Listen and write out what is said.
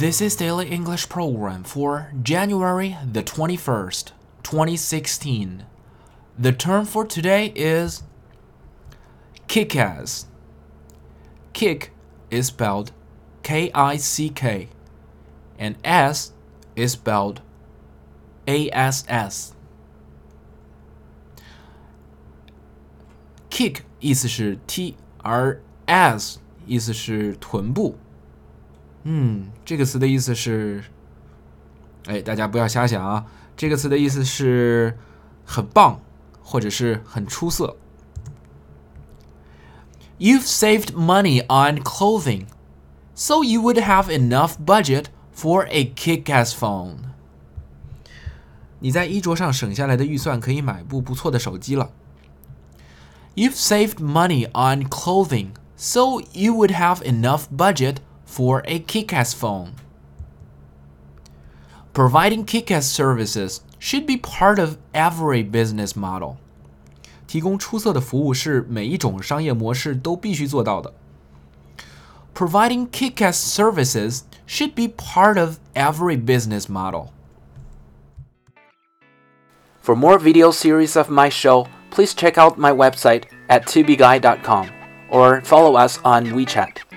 This is Daily English Program for January the 21st, 2016. The term for today is kick ass. Kick is spelled K I C K, and ass is spelled A S S. Kick 意思是踢，而 ass 意思是臀部。 嗯，这个词的意思是，哎，大家不要瞎想啊！这个词的意思是很棒，或者是很出色。You've saved money on clothing, so you would have enough budget for a kick-ass phone. 你在衣着上省下来的预算可以买部不错的手机了。You've saved money on clothing, so you would have enough budget for a kick-ass phone. Providing kick-ass services should be part of every business model. 提供出色的服务是每一种商业模式都必须做到的。Providing kick-ass services should be part of every business model. For more video series of my show, please check out my website at tubeguy.com or follow us on WeChat.